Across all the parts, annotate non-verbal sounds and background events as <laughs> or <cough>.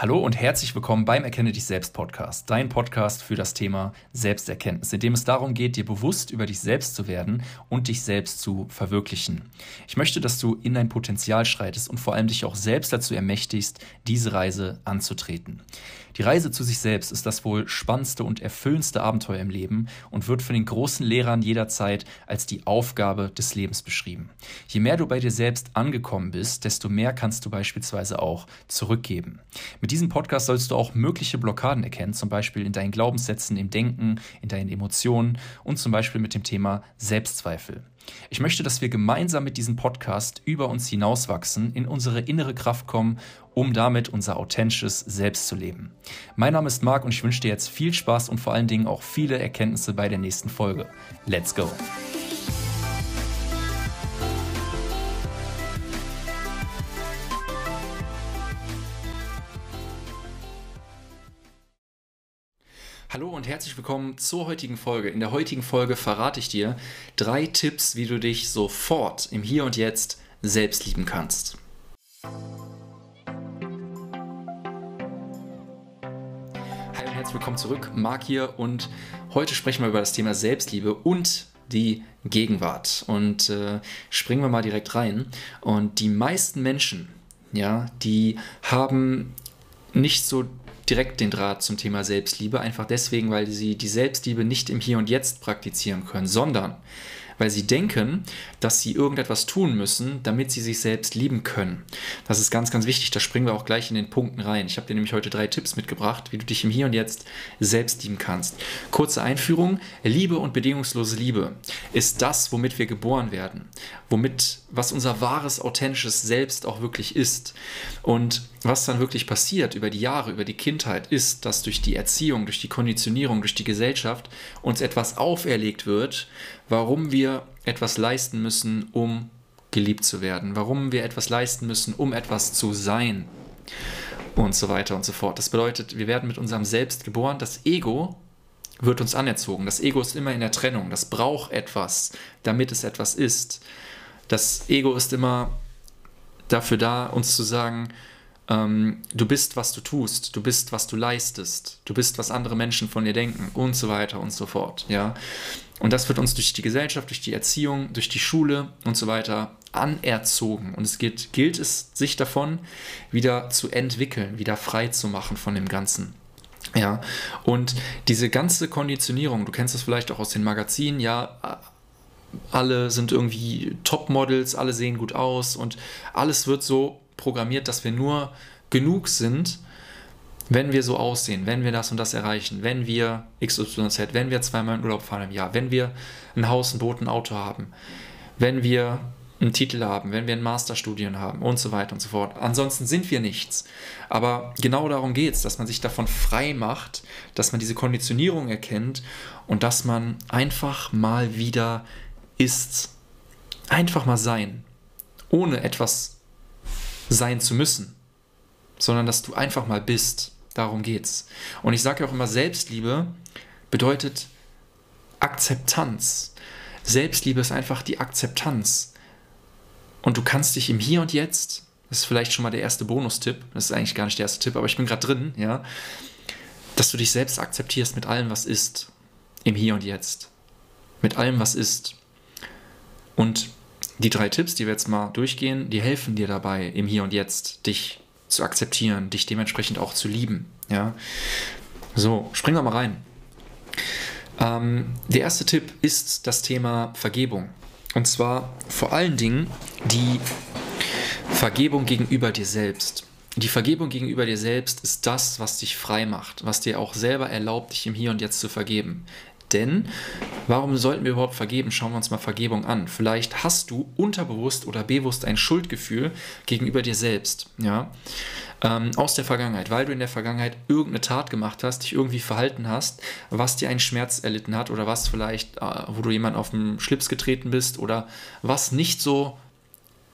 Hallo und herzlich willkommen beim Erkenne dich selbst Podcast, dein Podcast für das Thema Selbsterkenntnis, in dem es darum geht, dir bewusst über dich selbst zu werden und dich selbst zu verwirklichen. Ich möchte, dass du in dein Potenzial schreitest und vor allem dich auch selbst dazu ermächtigst, diese Reise anzutreten. Die Reise zu sich selbst ist das wohl spannendste und erfüllendste Abenteuer im Leben und wird von den großen Lehrern jederzeit als die Aufgabe des Lebens beschrieben. Je mehr du bei dir selbst angekommen bist, desto mehr kannst du beispielsweise auch zurückgeben. Mit diesem Podcast sollst du auch mögliche Blockaden erkennen, zum Beispiel in deinen Glaubenssätzen, im Denken, in deinen Emotionen und zum Beispiel mit dem Thema Selbstzweifel. Ich möchte, dass wir gemeinsam mit diesem Podcast über uns hinauswachsen, in unsere innere Kraft kommen, um damit unser authentisches Selbst zu leben. Mein Name ist Marc und ich wünsche dir jetzt viel Spaß und vor allen Dingen auch viele Erkenntnisse bei der nächsten Folge. Let's go! Hallo und herzlich willkommen zur heutigen Folge. In der heutigen Folge verrate ich dir drei Tipps, wie du dich sofort im Hier und Jetzt selbst lieben kannst. Hi und herzlich willkommen zurück. Marc hier und heute sprechen wir über das Thema Selbstliebe und die Gegenwart. Und äh, springen wir mal direkt rein. Und die meisten Menschen, ja, die haben nicht so direkt den Draht zum Thema Selbstliebe, einfach deswegen, weil sie die Selbstliebe nicht im Hier und Jetzt praktizieren können, sondern weil sie denken, dass sie irgendetwas tun müssen, damit sie sich selbst lieben können. Das ist ganz, ganz wichtig. Da springen wir auch gleich in den Punkten rein. Ich habe dir nämlich heute drei Tipps mitgebracht, wie du dich im Hier und Jetzt selbst lieben kannst. Kurze Einführung. Liebe und bedingungslose Liebe ist das, womit wir geboren werden. Womit, was unser wahres, authentisches Selbst auch wirklich ist. Und was dann wirklich passiert über die Jahre, über die Kindheit, ist, dass durch die Erziehung, durch die Konditionierung, durch die Gesellschaft uns etwas auferlegt wird, warum wir etwas leisten müssen, um geliebt zu werden, warum wir etwas leisten müssen, um etwas zu sein und so weiter und so fort. Das bedeutet, wir werden mit unserem Selbst geboren. Das Ego wird uns anerzogen. Das Ego ist immer in der Trennung. Das braucht etwas, damit es etwas ist. Das Ego ist immer dafür da, uns zu sagen, ähm, du bist, was du tust, du bist, was du leistest, du bist, was andere Menschen von dir denken und so weiter und so fort. Ja? Und das wird uns durch die Gesellschaft, durch die Erziehung, durch die Schule und so weiter anerzogen. Und es gilt, gilt es, sich davon wieder zu entwickeln, wieder frei zu machen von dem Ganzen. Ja, und diese ganze Konditionierung, du kennst das vielleicht auch aus den Magazinen, ja, alle sind irgendwie Topmodels, alle sehen gut aus und alles wird so programmiert, dass wir nur genug sind, wenn wir so aussehen, wenn wir das und das erreichen, wenn wir XYZ, wenn wir zweimal in Urlaub fahren im Jahr, wenn wir ein Haus, ein Boot, ein Auto haben, wenn wir einen Titel haben, wenn wir ein Masterstudien haben und so weiter und so fort. Ansonsten sind wir nichts. Aber genau darum geht es, dass man sich davon frei macht, dass man diese Konditionierung erkennt und dass man einfach mal wieder ist. Einfach mal sein. Ohne etwas sein zu müssen, sondern dass du einfach mal bist. Darum geht's. Und ich sage auch immer, Selbstliebe bedeutet Akzeptanz. Selbstliebe ist einfach die Akzeptanz. Und du kannst dich im Hier und Jetzt, das ist vielleicht schon mal der erste Bonustipp, das ist eigentlich gar nicht der erste Tipp, aber ich bin gerade drin, ja, dass du dich selbst akzeptierst mit allem, was ist, im Hier und Jetzt. Mit allem, was ist. Und die drei Tipps, die wir jetzt mal durchgehen, die helfen dir dabei, im Hier und Jetzt dich zu akzeptieren, dich dementsprechend auch zu lieben. Ja? So, springen wir mal rein. Ähm, der erste Tipp ist das Thema Vergebung. Und zwar vor allen Dingen die Vergebung gegenüber dir selbst. Die Vergebung gegenüber dir selbst ist das, was dich frei macht, was dir auch selber erlaubt, dich im Hier und Jetzt zu vergeben. Denn warum sollten wir überhaupt vergeben? Schauen wir uns mal Vergebung an. Vielleicht hast du unterbewusst oder bewusst ein Schuldgefühl gegenüber dir selbst, ja, ähm, aus der Vergangenheit, weil du in der Vergangenheit irgendeine Tat gemacht hast, dich irgendwie verhalten hast, was dir einen Schmerz erlitten hat oder was vielleicht, äh, wo du jemand auf den Schlips getreten bist oder was nicht so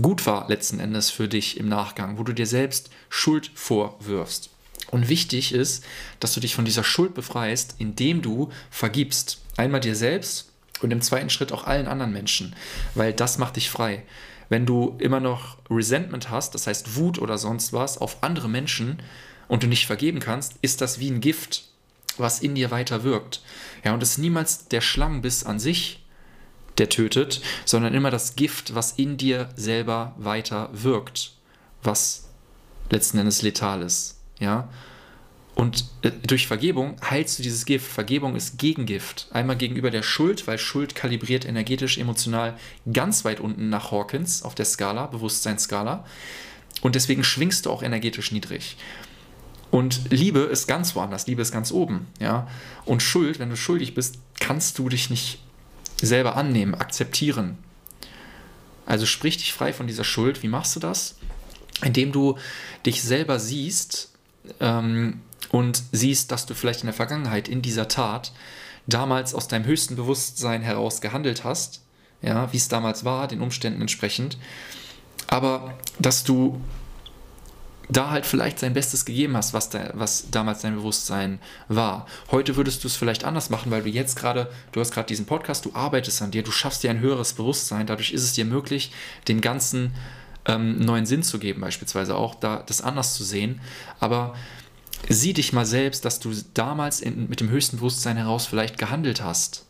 gut war letzten Endes für dich im Nachgang, wo du dir selbst Schuld vorwirfst. Und wichtig ist, dass du dich von dieser Schuld befreist, indem du vergibst. Einmal dir selbst und im zweiten Schritt auch allen anderen Menschen, weil das macht dich frei. Wenn du immer noch Resentment hast, das heißt Wut oder sonst was, auf andere Menschen und du nicht vergeben kannst, ist das wie ein Gift, was in dir weiter wirkt. Ja, und es ist niemals der Schlangenbiss an sich, der tötet, sondern immer das Gift, was in dir selber weiter wirkt, was letzten Endes letal ist. Ja, und äh, durch Vergebung heilst du dieses Gift. Vergebung ist Gegengift. Einmal gegenüber der Schuld, weil Schuld kalibriert energetisch, emotional ganz weit unten nach Hawkins auf der Skala, Bewusstseinsskala. Und deswegen schwingst du auch energetisch niedrig. Und Liebe ist ganz woanders, Liebe ist ganz oben. Ja? Und Schuld, wenn du schuldig bist, kannst du dich nicht selber annehmen, akzeptieren. Also sprich dich frei von dieser Schuld. Wie machst du das? Indem du dich selber siehst, ähm, und siehst, dass du vielleicht in der Vergangenheit in dieser Tat damals aus deinem höchsten Bewusstsein heraus gehandelt hast, ja, wie es damals war, den Umständen entsprechend, aber dass du da halt vielleicht sein Bestes gegeben hast, was, da, was damals dein Bewusstsein war. Heute würdest du es vielleicht anders machen, weil du jetzt gerade, du hast gerade diesen Podcast, du arbeitest an dir, du schaffst dir ein höheres Bewusstsein, dadurch ist es dir möglich, dem Ganzen ähm, neuen Sinn zu geben, beispielsweise auch da das anders zu sehen. Aber sieh dich mal selbst, dass du damals in, mit dem höchsten Bewusstsein heraus vielleicht gehandelt hast.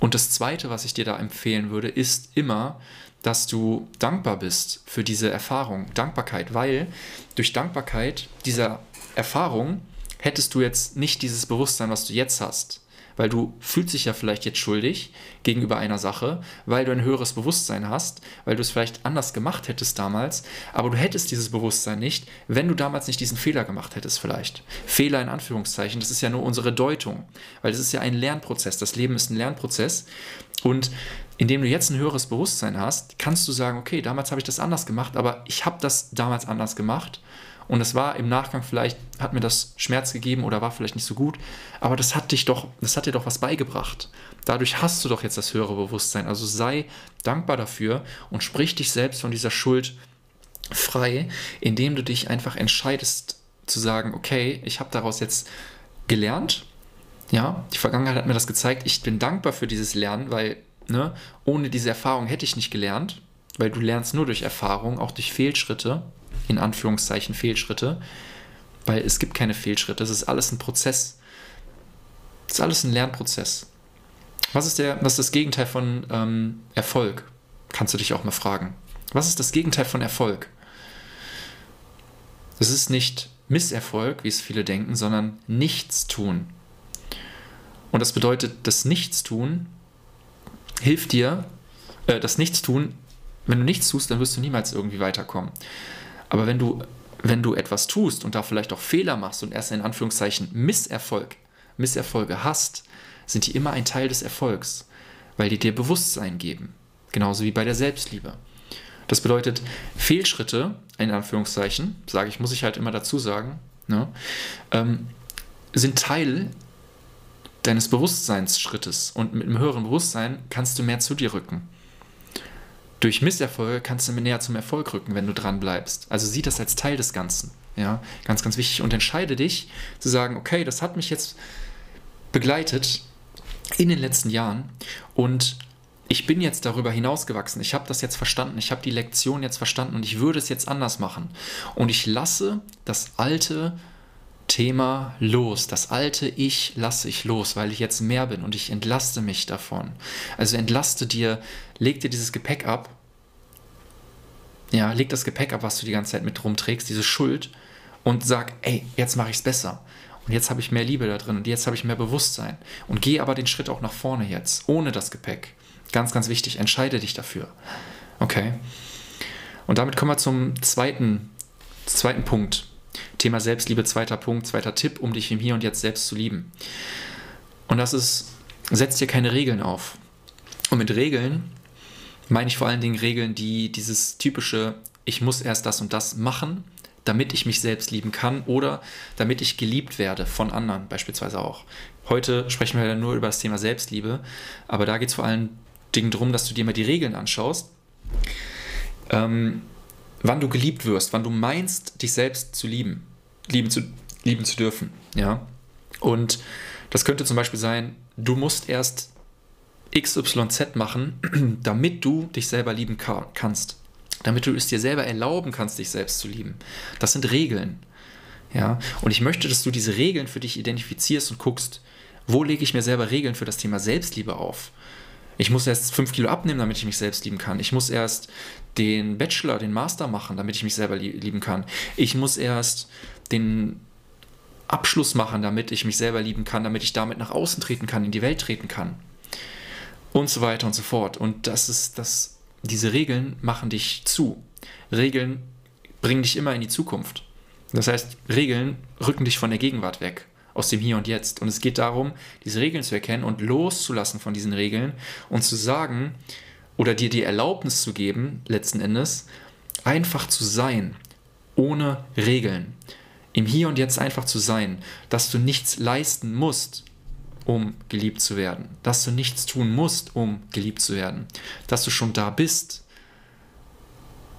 Und das Zweite, was ich dir da empfehlen würde, ist immer, dass du dankbar bist für diese Erfahrung, Dankbarkeit, weil durch Dankbarkeit dieser Erfahrung hättest du jetzt nicht dieses Bewusstsein, was du jetzt hast weil du fühlst dich ja vielleicht jetzt schuldig gegenüber einer Sache, weil du ein höheres Bewusstsein hast, weil du es vielleicht anders gemacht hättest damals, aber du hättest dieses Bewusstsein nicht, wenn du damals nicht diesen Fehler gemacht hättest vielleicht. Fehler in Anführungszeichen, das ist ja nur unsere Deutung, weil es ist ja ein Lernprozess, das Leben ist ein Lernprozess und indem du jetzt ein höheres Bewusstsein hast, kannst du sagen, okay, damals habe ich das anders gemacht, aber ich habe das damals anders gemacht und es war im Nachgang vielleicht, hat mir das Schmerz gegeben oder war vielleicht nicht so gut, aber das hat dich doch, das hat dir doch was beigebracht. Dadurch hast du doch jetzt das höhere Bewusstsein. Also sei dankbar dafür und sprich dich selbst von dieser Schuld frei, indem du dich einfach entscheidest zu sagen, okay, ich habe daraus jetzt gelernt. Ja, die Vergangenheit hat mir das gezeigt. Ich bin dankbar für dieses Lernen, weil ne, ohne diese Erfahrung hätte ich nicht gelernt, weil du lernst nur durch Erfahrung, auch durch Fehlschritte in Anführungszeichen Fehlschritte, weil es gibt keine Fehlschritte, es ist alles ein Prozess. Es ist alles ein Lernprozess. Was ist, der, was ist das Gegenteil von ähm, Erfolg? Kannst du dich auch mal fragen. Was ist das Gegenteil von Erfolg? Es ist nicht Misserfolg, wie es viele denken, sondern Nichtstun. Und das bedeutet, das Nichtstun hilft dir, äh, das Nichtstun, wenn du nichts tust, dann wirst du niemals irgendwie weiterkommen. Aber wenn du, wenn du etwas tust und da vielleicht auch Fehler machst und erst in Anführungszeichen Misserfolg, Misserfolge hast, sind die immer ein Teil des Erfolgs, weil die dir Bewusstsein geben. Genauso wie bei der Selbstliebe. Das bedeutet, Fehlschritte, in Anführungszeichen, sage ich, muss ich halt immer dazu sagen, ne, ähm, sind Teil deines Bewusstseinsschrittes. Und mit einem höheren Bewusstsein kannst du mehr zu dir rücken durch Misserfolge kannst du näher zum Erfolg rücken, wenn du dran bleibst. Also sieh das als Teil des Ganzen. Ja, ganz, ganz wichtig. Und entscheide dich zu sagen, okay, das hat mich jetzt begleitet in den letzten Jahren und ich bin jetzt darüber hinausgewachsen. Ich habe das jetzt verstanden. Ich habe die Lektion jetzt verstanden und ich würde es jetzt anders machen. Und ich lasse das alte Thema los. Das alte Ich lasse ich los, weil ich jetzt mehr bin und ich entlaste mich davon. Also entlaste dir, leg dir dieses Gepäck ab. Ja, leg das Gepäck ab, was du die ganze Zeit mit rumträgst, diese Schuld und sag, ey, jetzt mache ich es besser. Und jetzt habe ich mehr Liebe da drin und jetzt habe ich mehr Bewusstsein. Und geh aber den Schritt auch nach vorne jetzt, ohne das Gepäck. Ganz, ganz wichtig, entscheide dich dafür. Okay? Und damit kommen wir zum zweiten, zweiten Punkt, Thema Selbstliebe, zweiter Punkt, zweiter Tipp, um dich im Hier und Jetzt selbst zu lieben. Und das ist, setz dir keine Regeln auf. Und mit Regeln meine ich vor allen Dingen Regeln, die dieses typische, ich muss erst das und das machen, damit ich mich selbst lieben kann oder damit ich geliebt werde von anderen beispielsweise auch. Heute sprechen wir ja nur über das Thema Selbstliebe, aber da geht es vor allen Dingen darum, dass du dir mal die Regeln anschaust. Ähm, wann du geliebt wirst, wann du meinst, dich selbst zu lieben, lieben zu, lieben zu dürfen. Ja? Und das könnte zum Beispiel sein, du musst erst XYZ machen, <clears throat> damit du dich selber lieben kannst. Damit du es dir selber erlauben kannst, dich selbst zu lieben. Das sind Regeln. Ja, und ich möchte, dass du diese Regeln für dich identifizierst und guckst, wo lege ich mir selber Regeln für das Thema Selbstliebe auf? Ich muss erst fünf Kilo abnehmen, damit ich mich selbst lieben kann. Ich muss erst den Bachelor, den Master machen, damit ich mich selber lieben kann. Ich muss erst den Abschluss machen, damit ich mich selber lieben kann, damit ich damit nach außen treten kann, in die Welt treten kann. Und so weiter und so fort. Und das ist das, diese Regeln machen dich zu. Regeln bringen dich immer in die Zukunft. Das heißt, Regeln rücken dich von der Gegenwart weg, aus dem Hier und Jetzt. Und es geht darum, diese Regeln zu erkennen und loszulassen von diesen Regeln und zu sagen oder dir die Erlaubnis zu geben, letzten Endes, einfach zu sein, ohne Regeln. Im Hier und Jetzt einfach zu sein, dass du nichts leisten musst, um geliebt zu werden, dass du nichts tun musst, um geliebt zu werden, dass du schon da bist.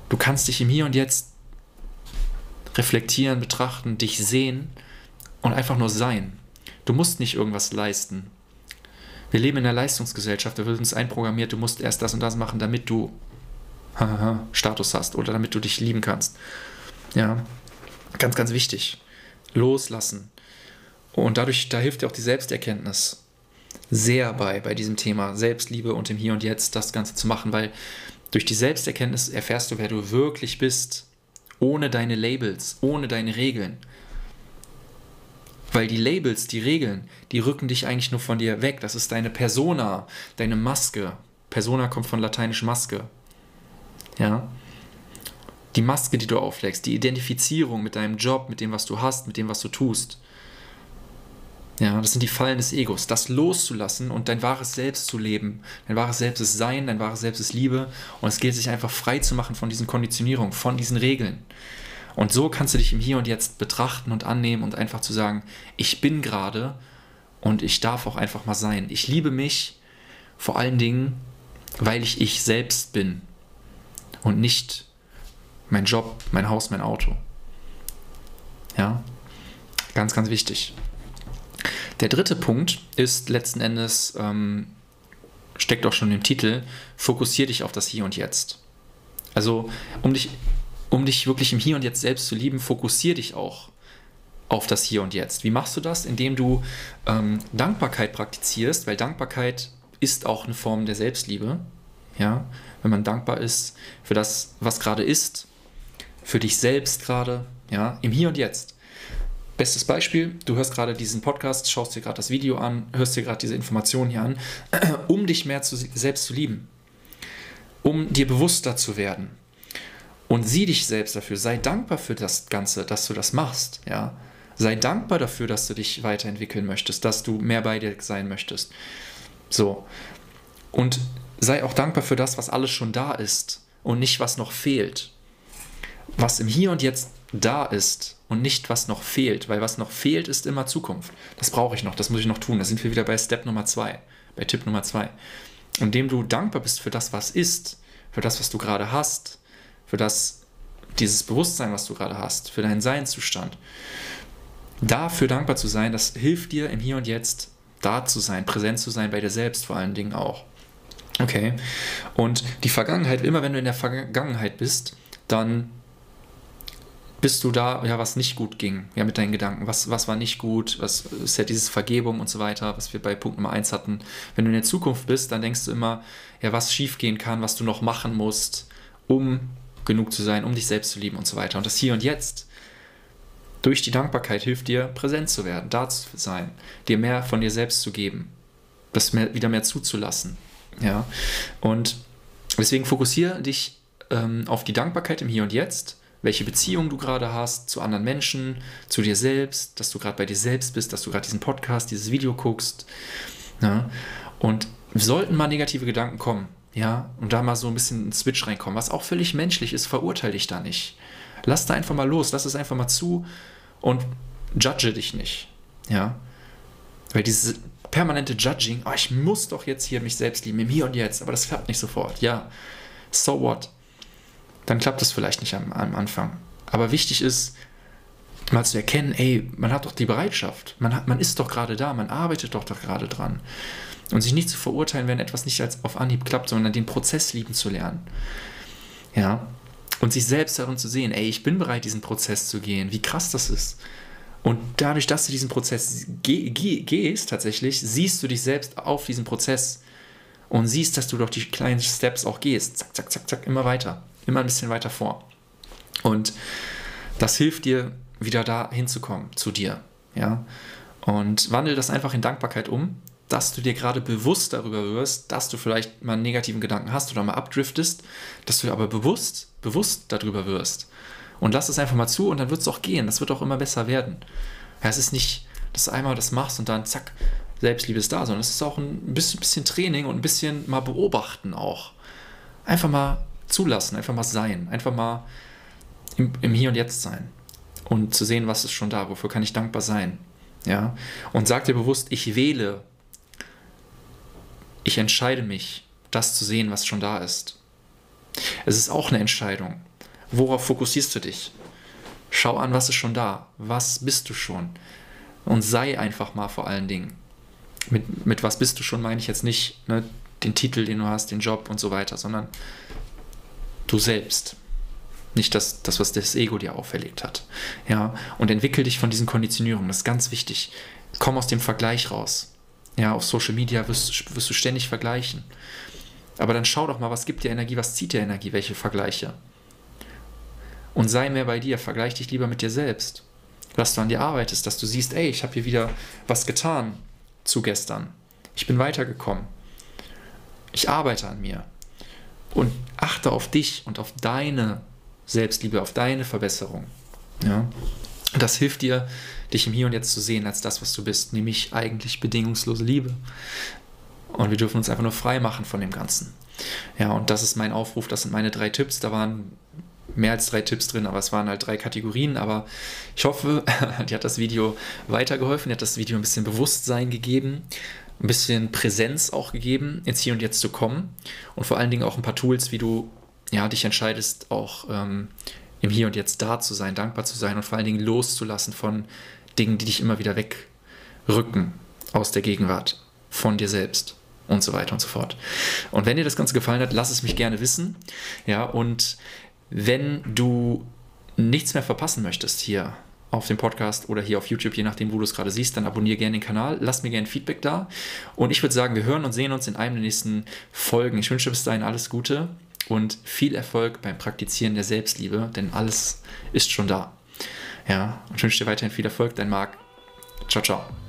Du kannst dich im Hier und Jetzt reflektieren, betrachten, dich sehen und einfach nur sein. Du musst nicht irgendwas leisten. Wir leben in einer Leistungsgesellschaft, da wird uns einprogrammiert, du musst erst das und das machen, damit du <laughs> Status hast oder damit du dich lieben kannst. Ja, ganz, ganz wichtig. Loslassen. Und dadurch, da hilft dir auch die Selbsterkenntnis sehr bei, bei diesem Thema Selbstliebe und im Hier und Jetzt das Ganze zu machen, weil durch die Selbsterkenntnis erfährst du, wer du wirklich bist ohne deine Labels, ohne deine Regeln. Weil die Labels, die Regeln, die rücken dich eigentlich nur von dir weg. Das ist deine Persona, deine Maske. Persona kommt von lateinisch Maske. Ja? Die Maske, die du auflegst, die Identifizierung mit deinem Job, mit dem, was du hast, mit dem, was du tust. Ja, das sind die Fallen des Egos. Das loszulassen und dein wahres Selbst zu leben. Dein wahres Selbst ist Sein, dein wahres Selbst ist Liebe. Und es gilt, sich einfach frei zu machen von diesen Konditionierungen, von diesen Regeln. Und so kannst du dich im Hier und Jetzt betrachten und annehmen und einfach zu sagen, ich bin gerade und ich darf auch einfach mal sein. Ich liebe mich vor allen Dingen, weil ich ich selbst bin und nicht mein Job, mein Haus, mein Auto. Ja, ganz, ganz wichtig. Der dritte Punkt ist letzten Endes, ähm, steckt auch schon im Titel, fokussiere dich auf das Hier und Jetzt. Also, um dich, um dich wirklich im Hier und Jetzt selbst zu lieben, fokussiere dich auch auf das Hier und Jetzt. Wie machst du das? Indem du ähm, Dankbarkeit praktizierst, weil Dankbarkeit ist auch eine Form der Selbstliebe. Ja, wenn man dankbar ist für das, was gerade ist, für dich selbst gerade, ja, im Hier und Jetzt. Bestes Beispiel, du hörst gerade diesen Podcast, schaust dir gerade das Video an, hörst dir gerade diese Informationen hier an, <clears throat> um dich mehr zu, selbst zu lieben, um dir bewusster zu werden. Und sieh dich selbst dafür, sei dankbar für das Ganze, dass du das machst, ja. Sei dankbar dafür, dass du dich weiterentwickeln möchtest, dass du mehr bei dir sein möchtest. So. Und sei auch dankbar für das, was alles schon da ist und nicht, was noch fehlt. Was im Hier und Jetzt da ist und nicht, was noch fehlt, weil was noch fehlt, ist immer Zukunft. Das brauche ich noch, das muss ich noch tun. Da sind wir wieder bei Step Nummer zwei, bei Tipp Nummer zwei. Indem du dankbar bist für das, was ist, für das, was du gerade hast, für das, dieses Bewusstsein, was du gerade hast, für deinen Seinszustand. Dafür dankbar zu sein, das hilft dir im Hier und Jetzt da zu sein, präsent zu sein bei dir selbst vor allen Dingen auch. Okay. Und die Vergangenheit, immer wenn du in der Vergangenheit bist, dann bist du da, ja, was nicht gut ging, ja, mit deinen Gedanken. Was, was war nicht gut? Was ist ja dieses Vergebung und so weiter, was wir bei Punkt Nummer 1 hatten. Wenn du in der Zukunft bist, dann denkst du immer, ja, was schiefgehen kann, was du noch machen musst, um genug zu sein, um dich selbst zu lieben und so weiter. Und das Hier und Jetzt durch die Dankbarkeit hilft dir, präsent zu werden, da zu sein, dir mehr von dir selbst zu geben, das mehr, wieder mehr zuzulassen. Ja? Und deswegen fokussiere dich ähm, auf die Dankbarkeit im Hier und Jetzt welche Beziehung du gerade hast zu anderen Menschen, zu dir selbst, dass du gerade bei dir selbst bist, dass du gerade diesen Podcast, dieses Video guckst. Ja? Und sollten mal negative Gedanken kommen, ja, und da mal so ein bisschen ein Switch reinkommen, was auch völlig menschlich ist, verurteile dich da nicht. Lass da einfach mal los, lass es einfach mal zu und judge dich nicht. Ja. Weil dieses permanente Judging, oh, ich muss doch jetzt hier mich selbst lieben, im Hier und Jetzt, aber das klappt nicht sofort. Ja, so what? Dann klappt das vielleicht nicht am, am Anfang. Aber wichtig ist, mal zu erkennen, ey, man hat doch die Bereitschaft, man, hat, man ist doch gerade da, man arbeitet doch, doch gerade dran. Und sich nicht zu verurteilen, wenn etwas nicht als auf Anhieb klappt, sondern den Prozess lieben zu lernen. Ja. Und sich selbst darin zu sehen, ey, ich bin bereit, diesen Prozess zu gehen, wie krass das ist. Und dadurch, dass du diesen Prozess ge ge gehst, tatsächlich, siehst du dich selbst auf diesen Prozess und siehst, dass du doch die kleinen Steps auch gehst. Zack, zack, zack, zack, immer weiter. Immer ein bisschen weiter vor. Und das hilft dir, wieder da hinzukommen, zu dir. Ja? Und wandel das einfach in Dankbarkeit um, dass du dir gerade bewusst darüber wirst, dass du vielleicht mal einen negativen Gedanken hast oder mal abdriftest, dass du aber bewusst, bewusst darüber wirst. Und lass es einfach mal zu und dann wird es auch gehen. Das wird auch immer besser werden. Ja, es ist nicht, dass du einmal das machst und dann zack, Selbstliebe ist da, sondern es ist auch ein bisschen, bisschen Training und ein bisschen mal beobachten auch. Einfach mal zulassen, einfach mal sein, einfach mal im, im Hier und Jetzt sein und zu sehen, was ist schon da, wofür kann ich dankbar sein. Ja? Und sag dir bewusst, ich wähle, ich entscheide mich, das zu sehen, was schon da ist. Es ist auch eine Entscheidung. Worauf fokussierst du dich? Schau an, was ist schon da, was bist du schon und sei einfach mal vor allen Dingen. Mit, mit was bist du schon, meine ich jetzt nicht ne, den Titel, den du hast, den Job und so weiter, sondern du selbst. Nicht das, das, was das Ego dir auferlegt hat. Ja, und entwickel dich von diesen Konditionierungen. Das ist ganz wichtig. Komm aus dem Vergleich raus. Ja, auf Social Media wirst, wirst du ständig vergleichen. Aber dann schau doch mal, was gibt dir Energie, was zieht dir Energie, welche Vergleiche. Und sei mehr bei dir, vergleich dich lieber mit dir selbst. Was du an dir arbeitest, dass du siehst, ey, ich habe hier wieder was getan zu gestern. Ich bin weitergekommen. Ich arbeite an mir. Und achte auf dich und auf deine Selbstliebe, auf deine Verbesserung. Ja? Das hilft dir, dich im Hier und Jetzt zu sehen als das, was du bist, nämlich eigentlich bedingungslose Liebe. Und wir dürfen uns einfach nur frei machen von dem Ganzen. Ja, und das ist mein Aufruf, das sind meine drei Tipps. Da waren mehr als drei Tipps drin, aber es waren halt drei Kategorien. Aber ich hoffe, <laughs> dir hat das Video weitergeholfen, dir hat das Video ein bisschen Bewusstsein gegeben, ein bisschen Präsenz auch gegeben, ins Hier und Jetzt zu kommen und vor allen Dingen auch ein paar Tools, wie du ja, dich entscheidest, auch ähm, im Hier und Jetzt da zu sein, dankbar zu sein und vor allen Dingen loszulassen von Dingen, die dich immer wieder wegrücken aus der Gegenwart, von dir selbst und so weiter und so fort. Und wenn dir das Ganze gefallen hat, lass es mich gerne wissen. Ja, und wenn du nichts mehr verpassen möchtest hier auf dem Podcast oder hier auf YouTube, je nachdem, wo du es gerade siehst, dann abonniere gerne den Kanal, lass mir gerne Feedback da. Und ich würde sagen, wir hören und sehen uns in einem der nächsten Folgen. Ich wünsche bis dahin alles Gute und viel Erfolg beim Praktizieren der Selbstliebe, denn alles ist schon da. Ja, und ich wünsche dir weiterhin viel Erfolg, dein Marc. Ciao, ciao.